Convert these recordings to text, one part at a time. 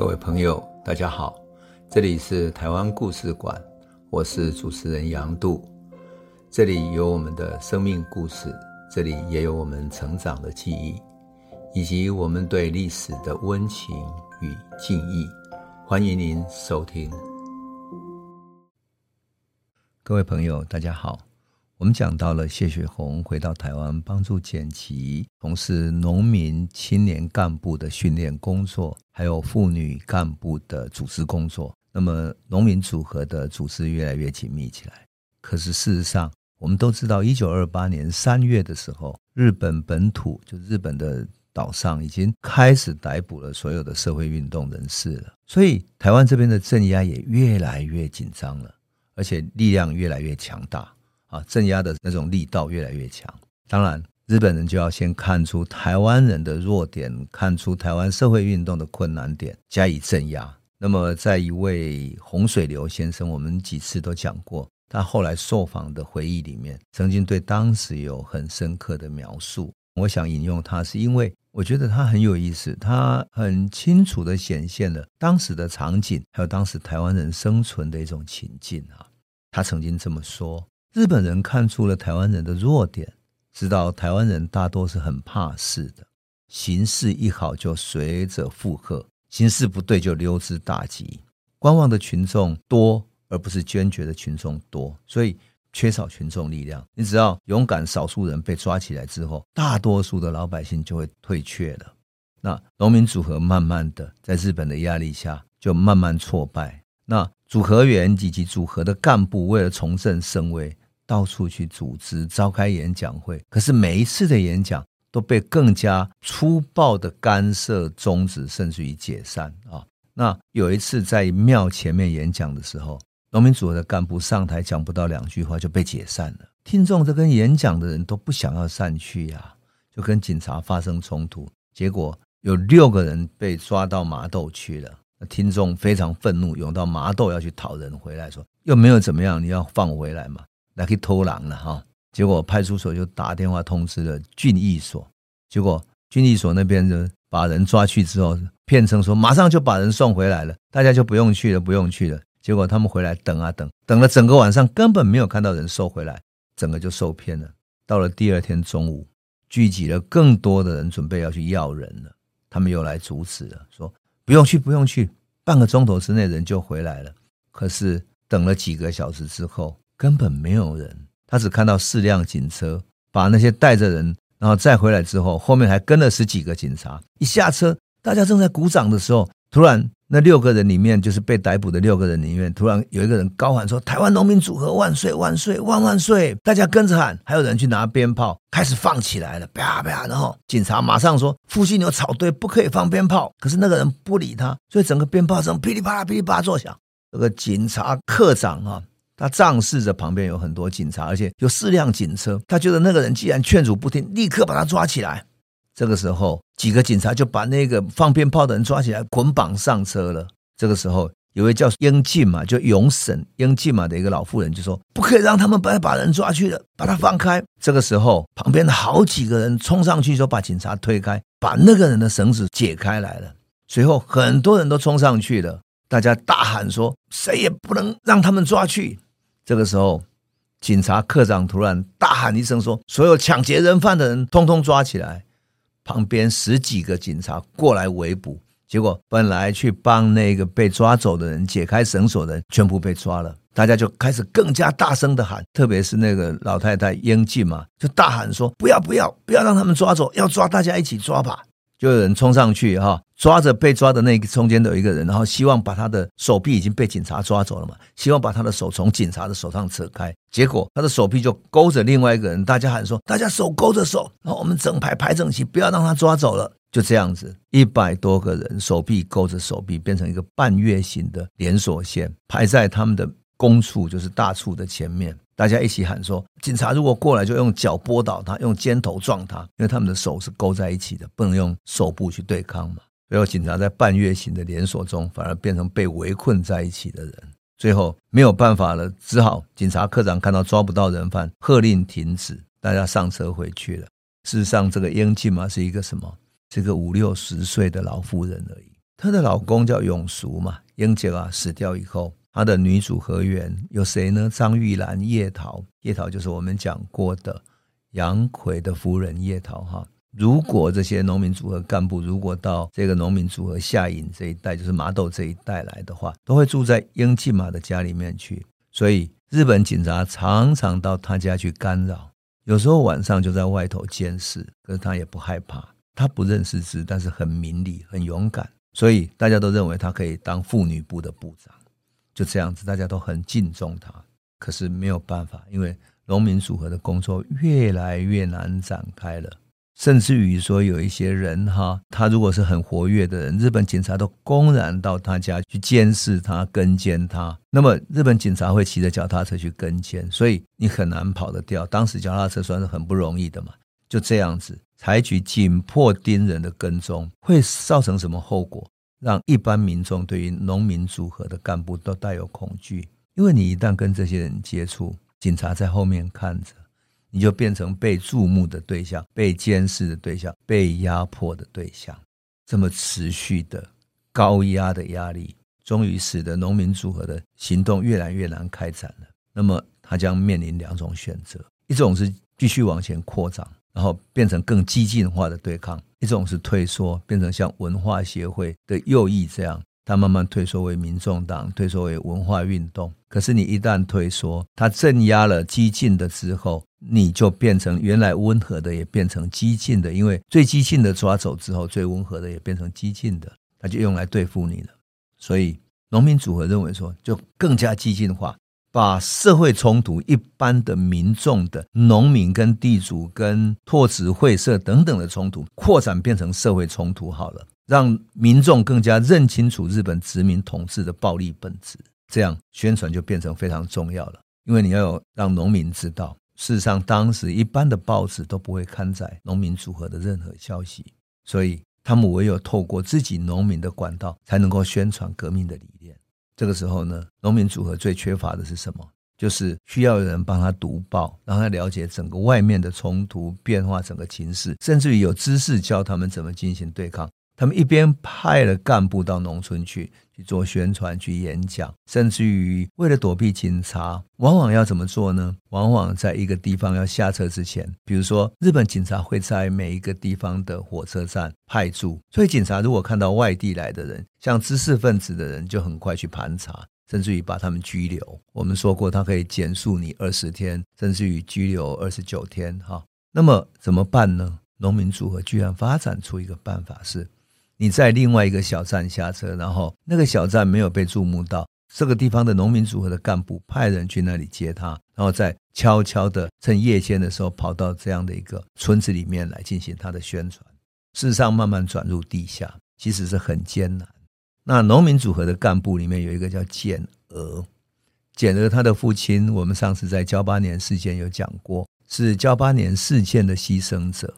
各位朋友，大家好，这里是台湾故事馆，我是主持人杨度，这里有我们的生命故事，这里也有我们成长的记忆，以及我们对历史的温情与敬意。欢迎您收听。各位朋友，大家好。我们讲到了谢雪红回到台湾，帮助剪辑从事农民青年干部的训练工作，还有妇女干部的组织工作。那么，农民组合的组织越来越紧密起来。可是，事实上，我们都知道，一九二八年三月的时候，日本本土就日本的岛上已经开始逮捕了所有的社会运动人士了，所以台湾这边的镇压也越来越紧张了，而且力量越来越强大。啊，镇压的那种力道越来越强。当然，日本人就要先看出台湾人的弱点，看出台湾社会运动的困难点，加以镇压。那么，在一位洪水流先生，我们几次都讲过，他后来受访的回忆里面，曾经对当时有很深刻的描述。我想引用他，是因为我觉得他很有意思，他很清楚的显现了当时的场景，还有当时台湾人生存的一种情境啊。他曾经这么说。日本人看出了台湾人的弱点，知道台湾人大多是很怕事的，形势一好就随着附和，形势不对就溜之大吉。观望的群众多，而不是坚决的群众多，所以缺少群众力量。你只要勇敢，少数人被抓起来之后，大多数的老百姓就会退却了。那农民组合慢慢的在日本的压力下，就慢慢挫败。那组合员以及组合的干部为了重振声威。到处去组织召开演讲会，可是每一次的演讲都被更加粗暴的干涉、终止，甚至于解散啊！那有一次在庙前面演讲的时候，农民组合的干部上台讲不到两句话就被解散了。听众这跟演讲的人都不想要散去呀，就跟警察发生冲突，结果有六个人被抓到麻豆去了。听众非常愤怒，涌到麻豆要去讨人回来，说又没有怎么样，你要放回来嘛？来去偷狼了哈，结果派出所就打电话通知了郡役所，结果郡役所那边就把人抓去之后，骗称说马上就把人送回来了，大家就不用去了，不用去了。结果他们回来等啊等，等了整个晚上，根本没有看到人收回来，整个就受骗了。到了第二天中午，聚集了更多的人，准备要去要人了，他们又来阻止了，说不用去，不用去，半个钟头之内人就回来了。可是等了几个小时之后。根本没有人，他只看到四辆警车把那些带着人，然后再回来之后，后面还跟了十几个警察。一下车，大家正在鼓掌的时候，突然那六个人里面，就是被逮捕的六个人里面，突然有一个人高喊说：“台湾农民组合万岁万岁！万万岁！”大家跟着喊，还有人去拿鞭炮开始放起来了，啪啪。然后警察马上说：“附近有草堆，不可以放鞭炮。”可是那个人不理他，所以整个鞭炮声噼里啪啦噼里啪啦作响。这个警察课长啊。他仗势着旁边有很多警察，而且有四辆警车。他觉得那个人既然劝阻不听，立刻把他抓起来。这个时候，几个警察就把那个放鞭炮的人抓起来，捆绑上车了。这个时候，有位叫英进嘛，就永婶英进嘛的一个老妇人就说：“不可以让他们把把人抓去了，把他放开。”这个时候，旁边的好几个人冲上去，就把警察推开，把那个人的绳子解开来了。随后，很多人都冲上去了，大家大喊说：“谁也不能让他们抓去。”这个时候，警察科长突然大喊一声说：“所有抢劫人犯的人，通通抓起来！”旁边十几个警察过来围捕，结果本来去帮那个被抓走的人解开绳索的人，全部被抓了。大家就开始更加大声的喊，特别是那个老太太英静嘛，就大喊说：“不要不要，不要让他们抓走，要抓大家一起抓吧！”就有人冲上去哈，抓着被抓的那个中间的有一个人，然后希望把他的手臂已经被警察抓走了嘛，希望把他的手从警察的手上扯开，结果他的手臂就勾着另外一个人，大家喊说：“大家手勾着手，然后我们整排排整齐，不要让他抓走了。”就这样子，一百多个人手臂勾着手臂，变成一个半月形的连锁线，排在他们的公处，就是大处的前面。大家一起喊说：“警察如果过来，就用脚拨倒他，用肩头撞他，因为他们的手是勾在一起的，不能用手部去对抗嘛。”最后，警察在半月形的连锁中，反而变成被围困在一起的人。最后没有办法了，只好警察科长看到抓不到人犯，喝令停止，大家上车回去了。事实上，这个英静嘛是一个什么？是一个五六十岁的老妇人而已。她的老公叫永叔嘛，英杰啊死掉以后，她的女主合员有谁呢？张玉兰、叶桃，叶桃就是我们讲过的杨奎的夫人叶桃哈。如果这些农民组合干部如果到这个农民组合下营这一带，就是麻豆这一带来的话，都会住在英吉马的家里面去。所以日本警察常常到他家去干扰，有时候晚上就在外头监视，可是他也不害怕。他不认识字，但是很明理、很勇敢，所以大家都认为他可以当妇女部的部长。就这样子，大家都很敬重他。可是没有办法，因为农民组合的工作越来越难展开了。甚至于说有一些人哈，他如果是很活跃的人，日本警察都公然到他家去监视他、跟监他。那么日本警察会骑着脚踏车去跟监，所以你很难跑得掉。当时脚踏车算是很不容易的嘛，就这样子采取紧迫盯人的跟踪，会造成什么后果？让一般民众对于农民组合的干部都带有恐惧，因为你一旦跟这些人接触，警察在后面看着。你就变成被注目的对象、被监视的对象、被压迫的对象，这么持续的高压的压力，终于使得农民组合的行动越来越难开展了。那么，他将面临两种选择：一种是继续往前扩张，然后变成更激进化的对抗；一种是退缩，变成像文化协会的右翼这样。他慢慢退缩为民众党，退缩为文化运动。可是你一旦退缩，他镇压了激进的之后，你就变成原来温和的也变成激进的，因为最激进的抓走之后，最温和的也变成激进的，他就用来对付你了。所以农民组合认为说，就更加激进化，把社会冲突、一般的民众的农民跟地主跟拓殖会社等等的冲突扩展变成社会冲突好了。让民众更加认清楚日本殖民统治的暴力本质，这样宣传就变成非常重要了。因为你要有让农民知道，事实上当时一般的报纸都不会刊载农民组合的任何消息，所以他们唯有透过自己农民的管道，才能够宣传革命的理念。这个时候呢，农民组合最缺乏的是什么？就是需要有人帮他读报，让他了解整个外面的冲突变化，整个情势，甚至于有知识教他们怎么进行对抗。他们一边派了干部到农村去去做宣传、去演讲，甚至于为了躲避警察，往往要怎么做呢？往往在一个地方要下车之前，比如说日本警察会在每一个地方的火车站派驻，所以警察如果看到外地来的人，像知识分子的人，就很快去盘查，甚至于把他们拘留。我们说过，他可以减速你二十天，甚至于拘留二十九天。哈，那么怎么办呢？农民组合居然发展出一个办法是。你在另外一个小站下车，然后那个小站没有被注目到，这个地方的农民组合的干部派人去那里接他，然后再悄悄的趁夜间的时候跑到这样的一个村子里面来进行他的宣传。事实上，慢慢转入地下，其实是很艰难。那农民组合的干部里面有一个叫简娥，简娥他的父亲，我们上次在噍吧哖事件有讲过，是噍吧哖事件的牺牲者。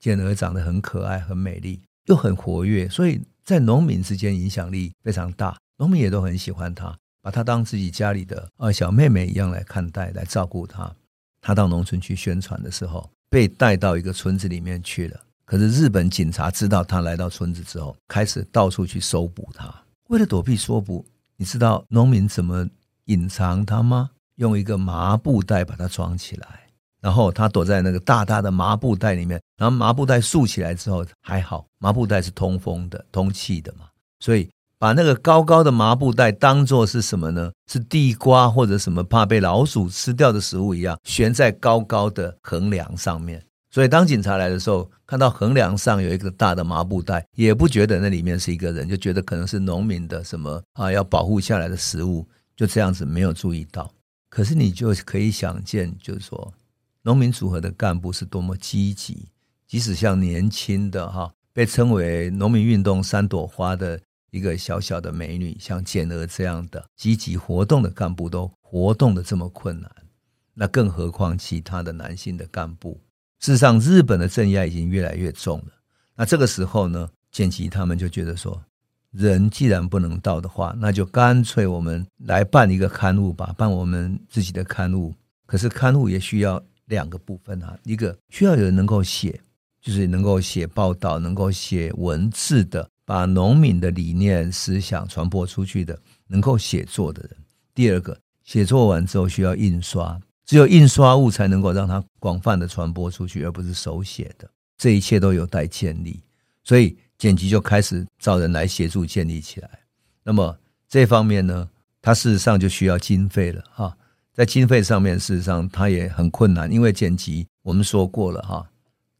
简娥长得很可爱，很美丽。又很活跃，所以在农民之间影响力非常大，农民也都很喜欢他，把他当自己家里的呃小妹妹一样来看待，来照顾他。他到农村去宣传的时候，被带到一个村子里面去了。可是日本警察知道他来到村子之后，开始到处去搜捕他。为了躲避搜捕，你知道农民怎么隐藏他吗？用一个麻布袋把他装起来。然后他躲在那个大大的麻布袋里面，然后麻布袋竖起来之后还好，麻布袋是通风的、通气的嘛，所以把那个高高的麻布袋当作是什么呢？是地瓜或者什么怕被老鼠吃掉的食物一样，悬在高高的横梁上面。所以当警察来的时候，看到横梁上有一个大的麻布袋，也不觉得那里面是一个人，就觉得可能是农民的什么啊要保护下来的食物，就这样子没有注意到。可是你就可以想见，就是说。农民组合的干部是多么积极，即使像年轻的哈，被称为农民运动三朵花的一个小小的美女，像简娥这样的积极活动的干部都活动得这么困难，那更何况其他的男性的干部？事实上，日本的镇压已经越来越重了。那这个时候呢，简吉他们就觉得说，人既然不能到的话，那就干脆我们来办一个刊物吧，办我们自己的刊物。可是刊物也需要。两个部分啊，一个需要有人能够写，就是能够写报道、能够写文字的把农民的理念思想传播出去的，能够写作的人。第二个，写作完之后需要印刷，只有印刷物才能够让它广泛的传播出去，而不是手写的。这一切都有待建立，所以剪辑就开始找人来协助建立起来。那么这方面呢，它事实上就需要经费了哈。在经费上面，事实上他也很困难，因为剪辑我们说过了哈，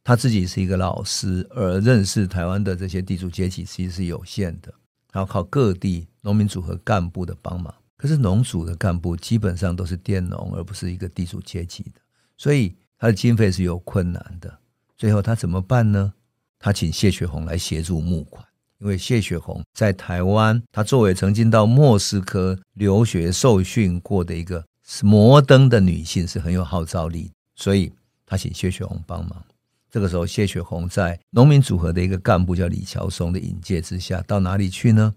他自己是一个老师，而认识台湾的这些地主阶级其实是有限的，然后靠各地农民组合干部的帮忙。可是农组的干部基本上都是佃农，而不是一个地主阶级的，所以他的经费是有困难的。最后他怎么办呢？他请谢雪红来协助募款，因为谢雪红在台湾，他作为曾经到莫斯科留学受训过的一个摩登的女性，是很有号召力，所以他请谢雪红帮忙。这个时候，谢雪红在农民组合的一个干部叫李乔松的引介之下，到哪里去呢？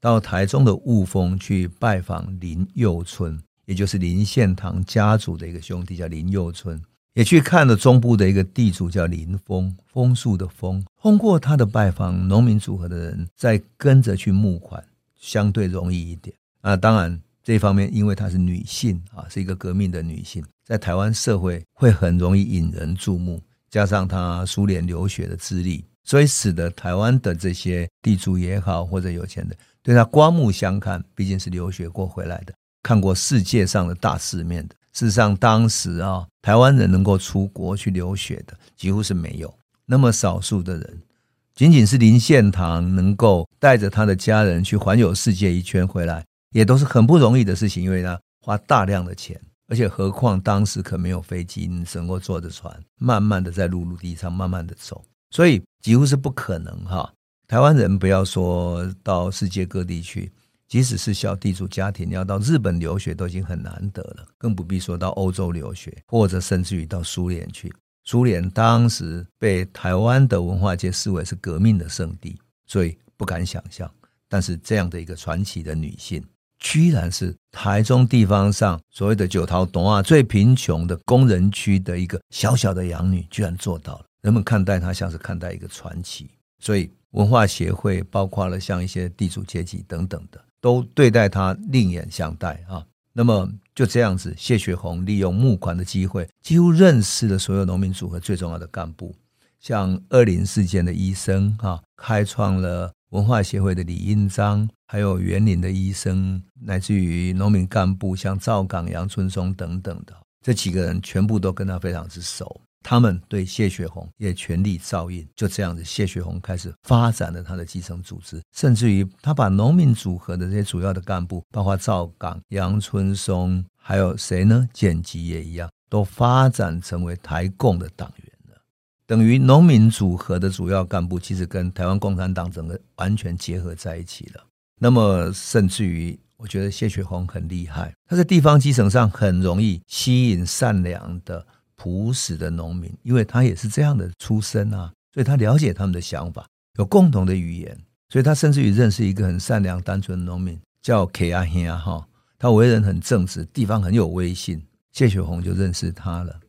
到台中的雾峰去拜访林佑春，也就是林献堂家族的一个兄弟，叫林佑春。也去看了中部的一个地主叫林峰，枫树的枫。通过他的拜访，农民组合的人再跟着去募款，相对容易一点。啊，当然这方面，因为她是女性啊，是一个革命的女性，在台湾社会会很容易引人注目。加上她苏联留学的资历，所以使得台湾的这些地主也好，或者有钱的，对她刮目相看。毕竟是留学过回来的，看过世界上的大世面的。事实上，当时啊，台湾人能够出国去留学的几乎是没有，那么少数的人，仅仅是林献堂能够带着他的家人去环游世界一圈回来，也都是很不容易的事情，因为他花大量的钱，而且何况当时可没有飞机，你只能坐着船，慢慢的在陆陆地上慢慢的走，所以几乎是不可能哈。台湾人不要说到世界各地去。即使是小地主家庭，要到日本留学都已经很难得了，更不必说到欧洲留学，或者甚至于到苏联去。苏联当时被台湾的文化界视为是革命的圣地，所以不敢想象。但是这样的一个传奇的女性，居然是台中地方上所谓的九桃东啊最贫穷的工人区的一个小小的养女，居然做到了。人们看待她像是看待一个传奇，所以文化协会包括了像一些地主阶级等等的。都对待她另眼相待啊！那么就这样子，谢雪红利用募款的机会，几乎认识了所有农民组合最重要的干部，像二林事件的医生啊，开创了文化协会的李应章，还有园林的医生，乃至于农民干部像赵岗、杨春松等等的这几个人，全部都跟他非常之熟。他们对谢雪红也全力照应，就这样子，谢雪红开始发展了他的基层组织，甚至于他把农民组合的这些主要的干部，包括赵岗、杨春松，还有谁呢？简吉也一样，都发展成为台共的党员了。等于农民组合的主要干部，其实跟台湾共产党整个完全结合在一起了。那么，甚至于，我觉得谢雪红很厉害，他在地方基层上很容易吸引善良的。朴实的农民，因为他也是这样的出身啊，所以他了解他们的想法，有共同的语言，所以他甚至于认识一个很善良、单纯的农民，叫 K 阿兄啊哈，他为人很正直，地方很有威信。谢雪红就认识他了，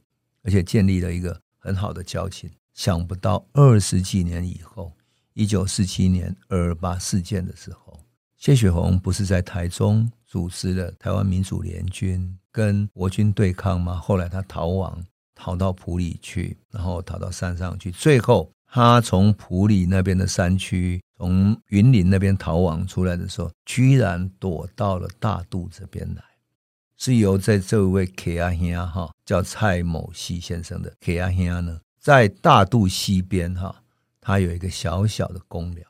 而且建立了一个很好的交情。想不到二十几年以后，一九四七年二二八事件的时候，谢雪红不是在台中组织了台湾民主联军，跟国军对抗吗？后来他逃亡。逃到埔里去，然后逃到山上去，最后他从埔里那边的山区，从云林那边逃亡出来的时候，居然躲到了大肚这边来，是由在这位 K 阿兄哈叫蔡某西先生的 K 阿兄呢，在大肚西边哈，他有一个小小的公寮。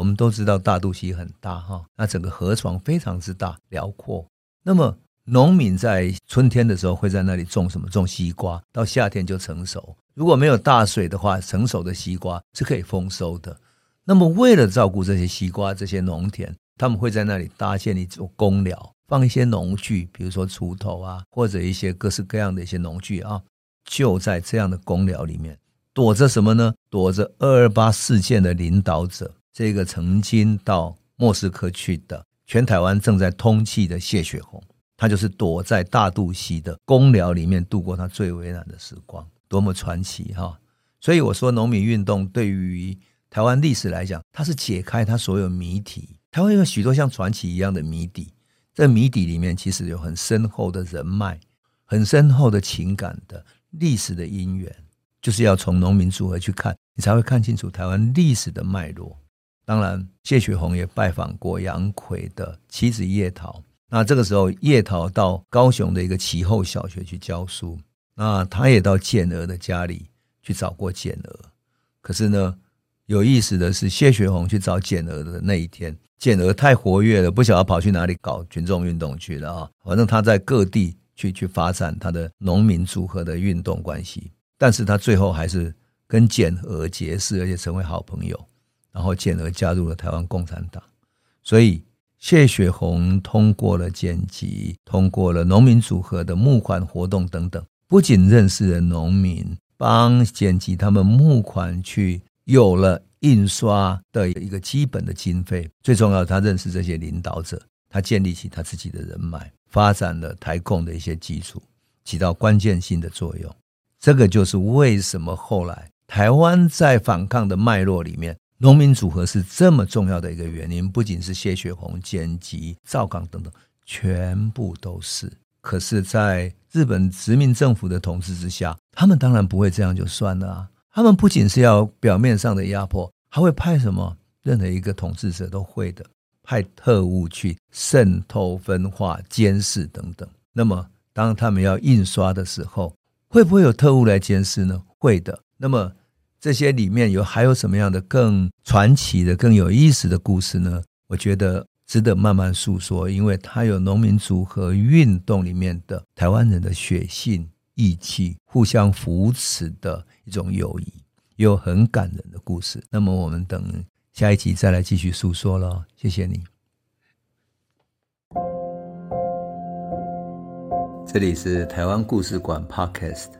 我们都知道大肚溪很大哈，那整个河床非常之大辽阔，那么。农民在春天的时候会在那里种什么？种西瓜，到夏天就成熟。如果没有大水的话，成熟的西瓜是可以丰收的。那么，为了照顾这些西瓜、这些农田，他们会在那里搭建一座公寮，放一些农具，比如说锄头啊，或者一些各式各样的一些农具啊。就在这样的公寮里面，躲着什么呢？躲着二二八事件的领导者，这个曾经到莫斯科去的，全台湾正在通气的谢雪红。他就是躲在大肚溪的公寮里面度过他最危难的时光，多么传奇哈！所以我说，农民运动对于台湾历史来讲，它是解开它所有谜题。台湾有许多像传奇一样的谜底，这谜底里面其实有很深厚的人脉，很深厚的情感的历史的因缘，就是要从农民组合去看，你才会看清楚台湾历史的脉络。当然，谢雪红也拜访过杨逵的妻子叶桃。那这个时候，叶桃到高雄的一个其后小学去教书。那他也到简娥的家里去找过简娥。可是呢，有意思的是，谢雪红去找简娥的那一天，简娥太活跃了，不晓得跑去哪里搞群众运动去了啊。反正他在各地去去发展他的农民组合的运动关系。但是他最后还是跟简娥结识，而且成为好朋友。然后简而加入了台湾共产党，所以。谢雪红通过了剪辑，通过了农民组合的募款活动等等，不仅认识了农民，帮剪辑他们募款去，有了印刷的一个基本的经费。最重要，他认识这些领导者，他建立起他自己的人脉，发展了台共的一些基础，起到关键性的作用。这个就是为什么后来台湾在反抗的脉络里面。农民组合是这么重要的一个原因，不仅是谢雪红、简吉、赵刚等等，全部都是。可是，在日本殖民政府的统治之下，他们当然不会这样就算了啊！他们不仅是要表面上的压迫，还会派什么？任何一个统治者都会的，派特务去渗透、分化、监视等等。那么，当他们要印刷的时候，会不会有特务来监视呢？会的。那么。这些里面有还有什么样的更传奇的、更有意思的故事呢？我觉得值得慢慢诉说，因为它有农民族和运动里面的台湾人的血性、义气、互相扶持的一种友谊，也有很感人的故事。那么我们等下一集再来继续诉说了。谢谢你。这里是台湾故事馆 Podcast。